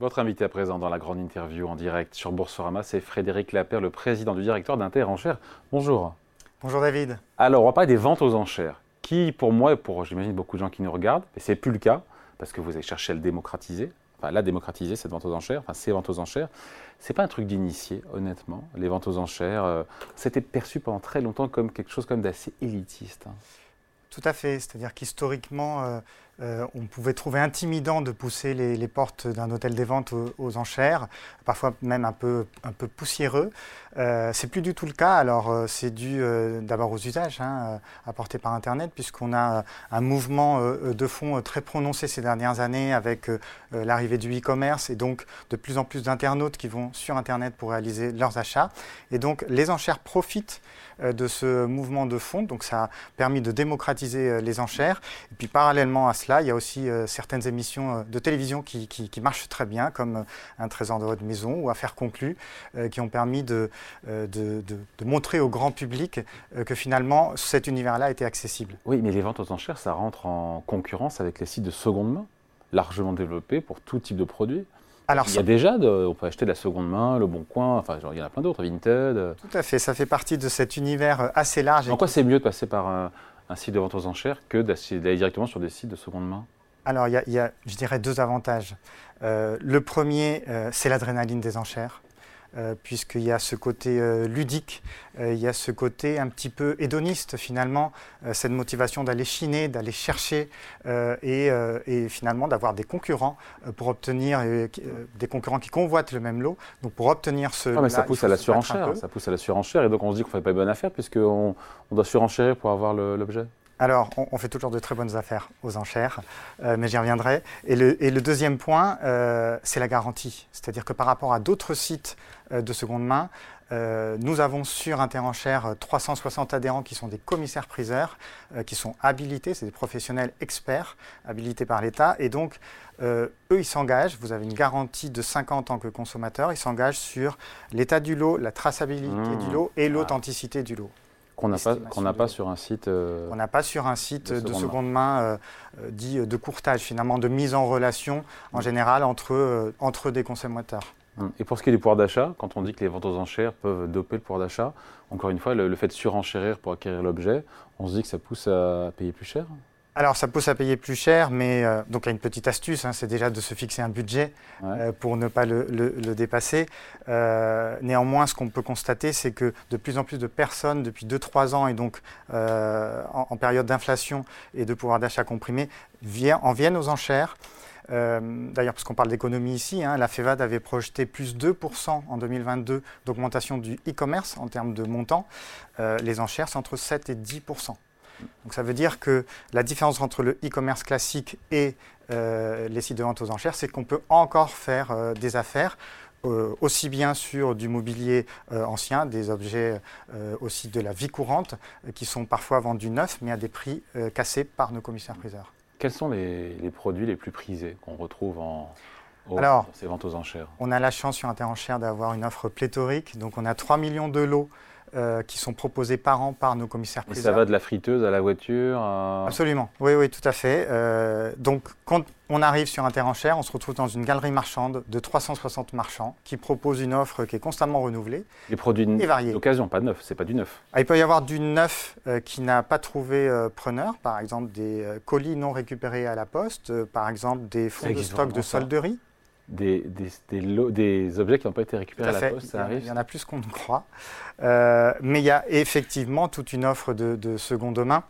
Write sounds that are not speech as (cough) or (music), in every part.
Votre invité à présent dans la grande interview en direct sur Boursorama, c'est Frédéric Lapère, le président du directoire d'Inter Enchères. Bonjour. Bonjour David. Alors, on va parler des ventes aux enchères, qui pour moi et pour j'imagine beaucoup de gens qui nous regardent, et c'est plus le cas, parce que vous avez cherché à le démocratiser, enfin la démocratiser, cette vente aux enchères, enfin ces ventes aux enchères. C'est pas un truc d'initié, honnêtement. Les ventes aux enchères, euh, c'était perçu pendant très longtemps comme quelque chose comme d'assez élitiste. Hein. Tout à fait, c'est-à-dire qu'historiquement, euh, euh, on pouvait trouver intimidant de pousser les, portes d'un hôtel des ventes aux, enchères, parfois même un peu, un peu poussiéreux. Euh, c'est plus du tout le cas. Alors, euh, c'est dû euh, d'abord aux usages hein, apportés par Internet, puisqu'on a un mouvement de fonds très prononcé ces dernières années avec l'arrivée du e-commerce et donc de plus en plus d'internautes qui vont sur Internet pour réaliser leurs achats. Et donc, les enchères profitent de ce mouvement de fonds. Donc, ça a permis de démocratiser les enchères. Et puis, parallèlement à cela, il y a aussi euh, certaines émissions euh, de télévision qui, marchent très bien, comme euh, Un trésor de votre maison ou Affaires conclues, qui ont permis de, de, montrer au grand public que finalement cet univers-là était accessible. Oui, mais les ventes aux enchères, ça rentre en concurrence avec les sites de seconde main, largement développés pour tout type de produits. Alors, il y a déjà, on peut acheter de la seconde main, le Bon Coin, enfin, il y en a plein d'autres, Vinted. Tout à fait, ça fait partie de cet univers assez large. En quoi c'est mieux de passer par un site de vente aux enchères que d'aller directement sur des sites de seconde main Alors, il y, a, je dirais, deux avantages. Euh, le premier, euh, c'est l'adrénaline des enchères. Euh, puisqu'il y a ce côté ludique, il y a ce côté un petit peu hédoniste finalement, cette motivation d'aller chiner, d'aller chercher et, et, finalement d'avoir des concurrents pour obtenir des concurrents qui convoitent le même lot. Donc pour obtenir ce. Ah, mais ça pousse à la surenchère, ça pousse à la surenchère et donc on se dit qu'on ne fait pas une bonne affaire puisqu'on on doit surenchérir pour avoir l'objet. Alors, on, fait toujours de très bonnes affaires aux enchères, euh, mais j'y reviendrai. Et le, deuxième point, euh, c'est la garantie. C'est-à-dire que par rapport à d'autres sites euh, de seconde main, nous avons sur Interenchères 360 adhérents qui sont des commissaires-priseurs, qui sont habilités, c'est des professionnels experts, habilités par l'État. Et donc, eux, ils s'engagent, vous avez une garantie de 5 ans en tant que consommateur, ils s'engagent sur l'état du lot, la traçabilité mmh. du lot et l'authenticité du lot. Qu'on n'a pas, sur un site. Euh, on n'a pas sur un site de, seconde, main, euh, euh, dit de courtage, finalement, de mise en relation en mm. général entre, entre des consommateurs. Mm. Et pour ce qui est du pouvoir d'achat, quand on dit que les ventes aux enchères peuvent doper le pouvoir d'achat, encore une fois, le fait de surenchérir pour acquérir l'objet, on se dit que ça pousse à payer plus cher alors, ça pousse à payer plus cher, mais euh, donc il y a une petite astuce, hein, c'est déjà de se fixer un budget euh, pour ne pas le, dépasser. Euh, néanmoins, ce qu'on peut constater, c'est que de plus en plus de personnes, depuis 2-3 ans, et donc en, période d'inflation et de pouvoir d'achat comprimé, en viennent aux enchères. D'ailleurs, parce qu'on parle d'économie ici, hein, la FEVAD avait projeté plus 2% en 2022 d'augmentation du e-commerce en termes de montant. les enchères, c'est entre 7 et 10%. Donc ça veut dire que la différence entre le e-commerce classique et euh, les sites de vente aux enchères, c'est qu'on peut encore faire euh, des affaires. Euh, aussi bien sur du mobilier ancien, des objets aussi de la vie courante, qui sont parfois vendus neufs, mais à des prix cassés par nos commissaires-priseurs. Quels sont les, produits les plus prisés qu'on retrouve en, ces ventes aux enchères? On a la chance sur Interenchères d'avoir une offre pléthorique. Donc on a 3 millions de lots euh, qui sont proposés par an par nos commissaires priseurs. Et ça va de la friteuse à la voiture Absolument, oui, oui, tout à fait. Euh, donc, quand on arrive sur un terrain cher, on se retrouve dans une galerie marchande de 360 marchands qui proposent une offre qui est constamment renouvelée. Les produits d'occasion, pas de neuf, c'est pas du neuf. Ah, il peut y avoir du neuf euh, qui n'a pas trouvé preneur, par exemple des colis non récupérés à la poste, par exemple des fonds de stock de solderie des, des, objets qui n'ont pas été récupérés à, la poste, ça arrive. Il y en a plus qu'on ne croit. Euh, mais il y a effectivement toute une offre de, de seconde main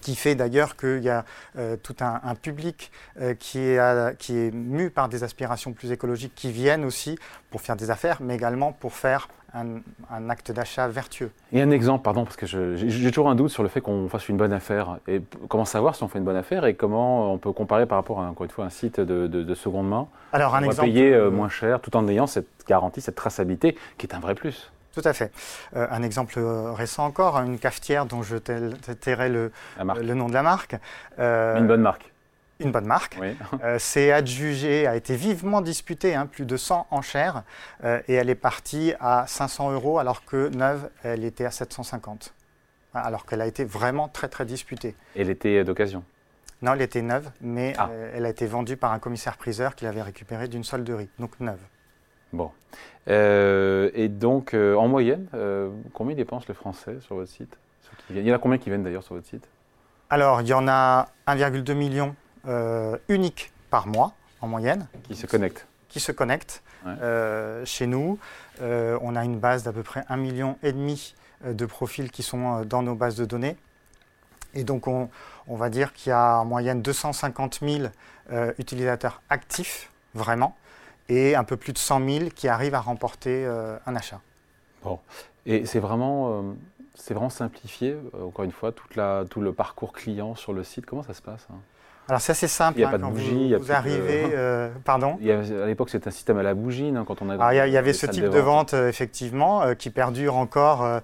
qui fait d'ailleurs qu'il y a euh, tout un, public euh, qui, est, qui est mu par des aspirations plus écologiques qui viennent aussi pour faire des affaires, mais également pour faire un, acte d'achat vertueux. Et un exemple, pardon, parce que j'ai toujours un doute sur le fait qu'on fasse une bonne affaire. Et comment savoir si on fait une bonne affaire et comment on peut comparer par rapport à, encore une fois, un site de, seconde main? Alors, un on exemple, va payer euh, moins cher tout en ayant cette garantie, cette traçabilité qui est un vrai plus. Tout à fait. Euh, un exemple récent encore, une cafetière dont je tairai le, le nom de la marque. Euh, une bonne marque une bonne marque. (laughs) Euh, c'est adjugé, a été vivement disputé, hein, plus de 100 enchères, euh, et elle est partie à 500 euros alors que neuve, elle était à 750. Alors qu'elle a été vraiment très très disputée. Elle était d'occasion Non, elle était neuve, mais Ah. euh, elle a été vendue par un commissaire-priseur qui l'avait récupérée d'une solderie, donc neuve. Bon. Euh, et donc, euh, en moyenne, euh, combien dépensent les Français sur votre site qui Il y en a combien qui viennent d'ailleurs sur votre site Alors, il y en a 1,2 million uniques par mois, en moyenne, Qui se connectent qui se connectent Ouais. chez nous. On a une base d'à peu près 1,5 million et demi de profils qui sont dans nos bases de données. Et donc, on, on va dire qu'il y a en moyenne 250 000 euh, utilisateurs actifs, vraiment, et un peu plus de 100 000 qui arrivent à remporter euh, un achat. Et c'est vraiment, euh, vraiment simplifié, euh, encore une fois, tout le parcours client sur le site. Comment ça se passe hein? Alors, c'est assez simple. Il y a hein, pas de bougie, vous, y a vous de- arrivez. (laughs) euh, pardon Il y avait- À l'époque, c'était un système à la bougie, non, quand on a. Alors, il y, avait ce type de vente, euh, effectivement, euh, qui perdure encore, euh,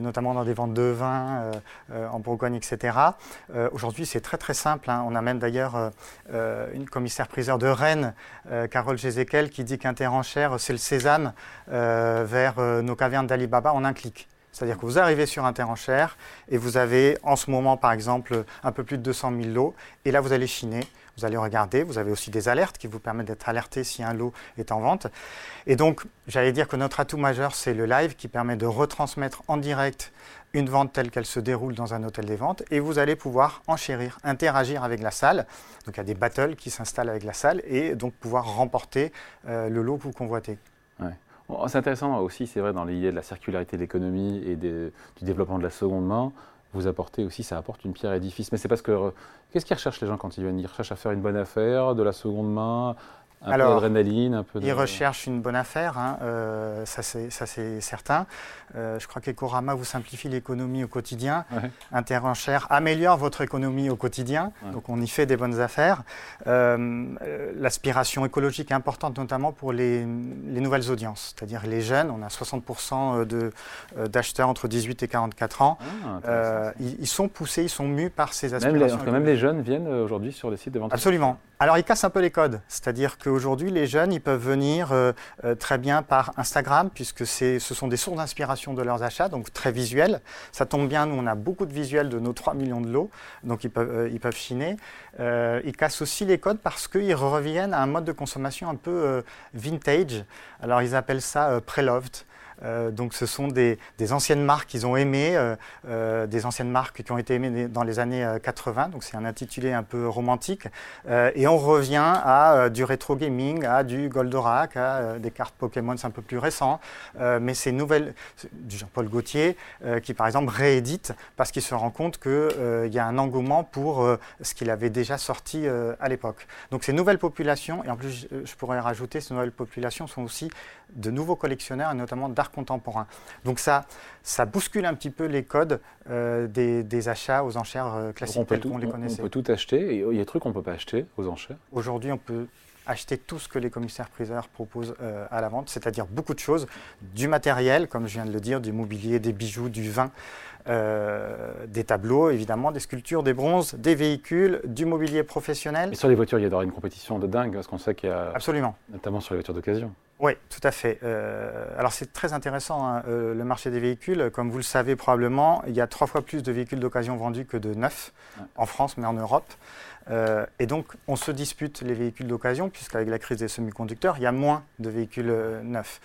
notamment dans des ventes de vin en Bourgogne, etc. Euh, Aujourd'hui, c'est très très simple. hein. On a même d'ailleurs une commissaire-priseur de Rennes, euh, Carole Gézéquel, qui dit qu'Interenchère, c'est le sésame euh, vers nos cavernes d'Alibaba en un clic. C'est-à-dire que vous arrivez sur Interenchère et vous avez en ce moment, par exemple, un peu plus de 200 000 lots. Et là, vous allez chiner, vous allez regarder. Vous avez aussi des alertes qui vous permettent d'être alerté si un lot est en vente. Et donc, j'allais dire que notre atout majeur, c'est le live qui permet de retransmettre en direct une vente telle qu'elle se déroule dans un hôtel des ventes. Et vous allez pouvoir enchérir, interagir avec la salle. Donc, il y a des battles qui s'installent avec la salle et donc pouvoir remporter euh, le lot que vous convoitez. Bon, C'est intéressant aussi, c'est vrai, dans l'idée de la circularité de l'économie et du développement de la seconde main. Vous apportez aussi, ça apporte une pierre à l'édifice. Mais c'est parce que. euh, Qu'est-ce qu'ils recherchent les gens quand ils viennent? Ils recherchent à faire une bonne affaire, de la seconde main, un Alors, peu d'adrénaline, un peu de. Ils recherchent une bonne affaire, hein, euh, ça c'est certain. Euh, je crois qu'Ecorama vous simplifie l'économie au quotidien. Ouais. Interenchère améliore votre économie au quotidien, Ouais. donc on y fait des bonnes affaires. Euh, L'aspiration écologique est importante notamment pour les, les nouvelles audiences, c'est-à-dire les jeunes. On a 60% de, euh, d'acheteurs entre 18 et 44 ans. Ah, ils, ils sont poussés, ils sont mus par ces Même aspirations. les, tout cas, même les jeunes viennent aujourd'hui sur les sites de vente. Absolument. Alors, ils cassent un peu les codes. C'est-à-dire qu'aujourd'hui, les jeunes, ils peuvent venir euh, euh, très bien par Instagram, puisque ce sont des sources d'inspiration de leurs achats, donc très visuels. Ça tombe bien, nous, on a beaucoup de visuels de nos 3 millions de lots, donc ils peuvent, euh, ils peuvent chiner. Ils cassent aussi les codes parce qu'ils reviennent à un mode de consommation un peu vintage. Alors, ils appellent ça pre-loved. Euh, donc ce sont des, anciennes marques qu'ils ont aimées, euh, euh, des anciennes marques qui ont été aimées dans les années euh, 80, donc c'est un intitulé un peu romantique. Et on revient à du rétro gaming, à du Goldorak, à des cartes Pokémon un peu plus récent. Euh, mais ces nouvelles, du Jean-Paul Gaultier, qui par exemple réédite parce qu'il se rend compte qu'il y a un engouement pour ce qu'il avait déjà sorti à l'époque. Donc ces nouvelles populations, et en plus je, pourrais rajouter, ces nouvelles populations sont aussi de nouveaux collectionneurs et notamment d'art contemporain. Donc ça, ça bouscule un petit peu les codes euh, des, des achats aux enchères euh, classiques tels qu'on les on- on connaissait. peut tout acheter. Et il y a des trucs qu'on ne peut pas acheter aux enchères. Aujourd'hui, on peut acheter tout ce que les commissaires-priseurs proposent euh, à la vente, c'est-à-dire beaucoup de choses, du matériel, comme je viens de le dire, du mobilier, des bijoux, du vin, euh, des tableaux, évidemment, des sculptures, des bronzes, des véhicules, du mobilier professionnel. Et sur les voitures, il y aura une compétition de dingue, parce qu'on sait qu'il y a, Absolument. notamment sur les voitures d'occasion. Oui, tout à fait. Euh, alors c'est très intéressant, hein, euh, le marché des véhicules. Comme vous le savez probablement, il y a trois fois plus de véhicules d'occasion vendus que de neufs Ouais. en France, mais en Europe. Euh, et donc on se dispute les véhicules d'occasion, puisqu'avec la crise des semi-conducteurs, il y a moins de véhicules euh, neufs.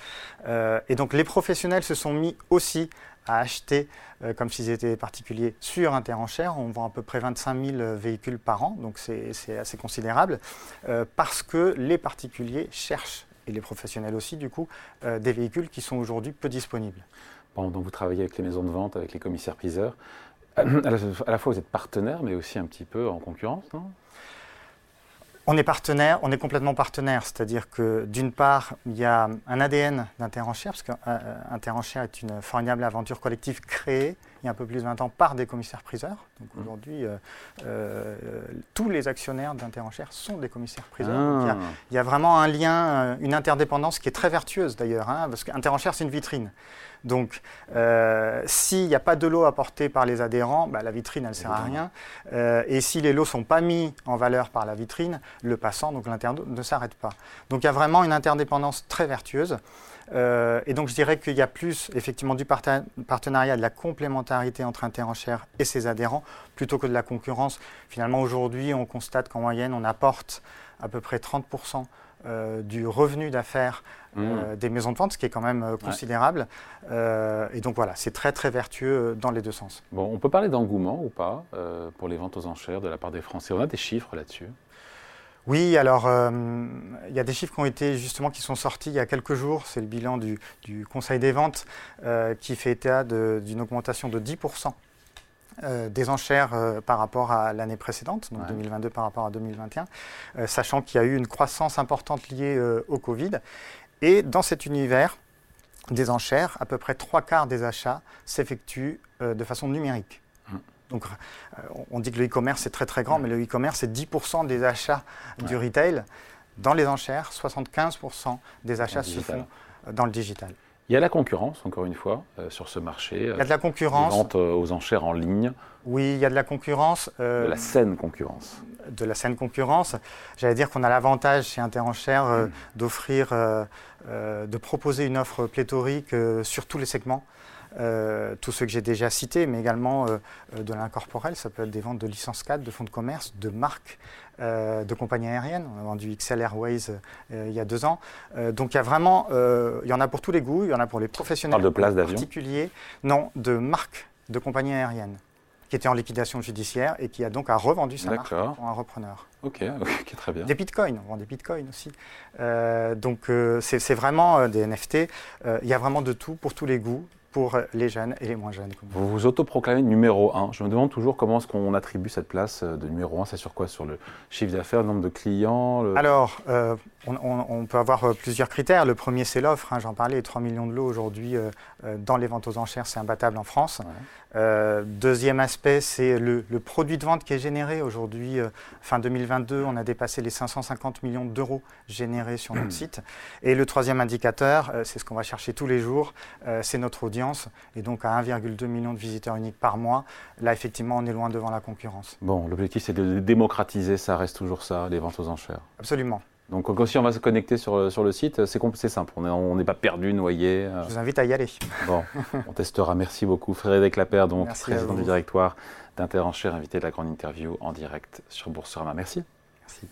Euh, et donc les professionnels se sont mis aussi à acheter, euh, comme s'ils étaient particuliers, sur Interenchère. On vend à peu près 25 000 véhicules par an, donc c'est assez considérable, parce que les particuliers cherchent et les professionnels aussi, du coup, des véhicules qui sont aujourd'hui peu disponibles. Bon, donc vous travaillez avec les maisons de vente, avec les commissaires-priseurs. (clears throat) À la fois, vous êtes partenaire, mais aussi un petit peu en concurrence, non? On est partenaire, on est complètement partenaire, c'est-à-dire que d'une part, il y a un ADN d'Interenchère, parce qu'Interenchère est une formidable aventure collective créée il y a un peu plus de 20 ans par des commissaires-priseurs. Donc Mmh. aujourd'hui, euh, euh, tous les actionnaires d'Interenchère sont des commissaires-priseurs. Ah. Il y a- Il y a vraiment un lien, euh, une interdépendance qui est très vertueuse d'ailleurs, hein, parce qu'Interenchère, c'est une vitrine. Donc, euh, s'il n'y a pas de lot apporté par les adhérents, bah, la vitrine, elle ne sert à rien. Et si les lots ne sont pas mis en valeur par la vitrine, le passant, donc l'internaute, ne s'arrête pas. Donc, il y a vraiment une interdépendance très vertueuse. Et donc je dirais qu'il y a plus effectivement du partenariat, de la complémentarité entre Interenchères et ses adhérents, plutôt que de la concurrence. Finalement, aujourd'hui, on constate qu'en moyenne, on apporte à peu près 30% euh, du revenu d'affaires euh, mmh. des maisons de vente, ce qui est quand même euh, considérable. et donc voilà, c'est très très vertueux dans les deux sens. Bon, on peut parler d'engouement ou pas pour les ventes aux enchères de la part des Français? On a des chiffres là-dessus oui, alors il y a des chiffres qui ont été justement qui sont sortis il y a quelques jours. C'est le bilan du, du Conseil des ventes qui fait état d'une augmentation de 10% euh, des enchères euh, par rapport à l'année précédente, donc 2022 par rapport à 2021, euh, sachant qu'il y a eu une croissance importante liée au Covid. Et dans cet univers des enchères, à peu près trois quarts des achats s'effectuent de façon numérique. Mmh. Donc, on dit que le e-commerce est très très grand, mais le e-commerce c'est 10% des achats du retail. Dans les enchères, 75% des achats se font dans le digital. Il y a la concurrence, encore une fois, euh, sur ce marché. Il y a de la concurrence. Vente euh, aux enchères en ligne. Oui, il y a de la concurrence. Euh, de la saine concurrence. De la saine concurrence. J'allais dire qu'on a l'avantage chez Interenchères mm. d'offrir, de proposer une offre pléthorique sur tous les segments. Euh, tous ceux que j'ai déjà cités, mais également euh, euh, de l'incorporel. Ça peut être des ventes de licences 4, de fonds de commerce, de marques, de compagnies aériennes. On a vendu XL Airways il y a deux ans. donc il y a vraiment, il y en a pour tous les goûts, il y en a pour les professionnels de place d'avion particuliers. Non, de marques de compagnies aériennes qui était en liquidation judiciaire et qui a donc a revendu sa marque pour un repreneur. Ok, très bien. Des bitcoins, on vend des bitcoins aussi. donc c'est vraiment des NFT. Il y a vraiment de tout pour tous les goûts pour les jeunes et les moins jeunes. Vous vous autoproclamez numéro 1. Je me demande toujours comment est-ce qu'on attribue cette place de numéro 1. C'est sur quoi? Sur le chiffre d'affaires, le nombre de clients Alors, euh, on, peut avoir euh, plusieurs critères. Le premier, c'est l'offre. Hein, j'en parlais, 3 millions de lots aujourd'hui euh, dans les ventes aux enchères, c'est imbattable en France. deuxième aspect, c'est le, produit de vente qui est généré. Aujourd'hui, fin 2022, on a dépassé les 550 millions d'euros générés sur notre (clears throat) site. Et le troisième indicateur, c'est ce qu'on va chercher tous les jours, c'est notre audience et donc à 1,2 million de visiteurs uniques par mois, là effectivement on est loin devant la concurrence. Bon, l'objectif c'est de démocratiser, ça reste toujours ça, les ventes aux enchères. Absolument. Donc si on va se connecter sur, sur le site, c'est simple, on n'est pas perdu, noyé. Euh. Je vous invite à y aller. Bon, on testera. Merci beaucoup. Frédéric Lapère, donc président du directoire d'Interenchères, invité de la grande interview en direct sur Boursorama. Merci. Merci.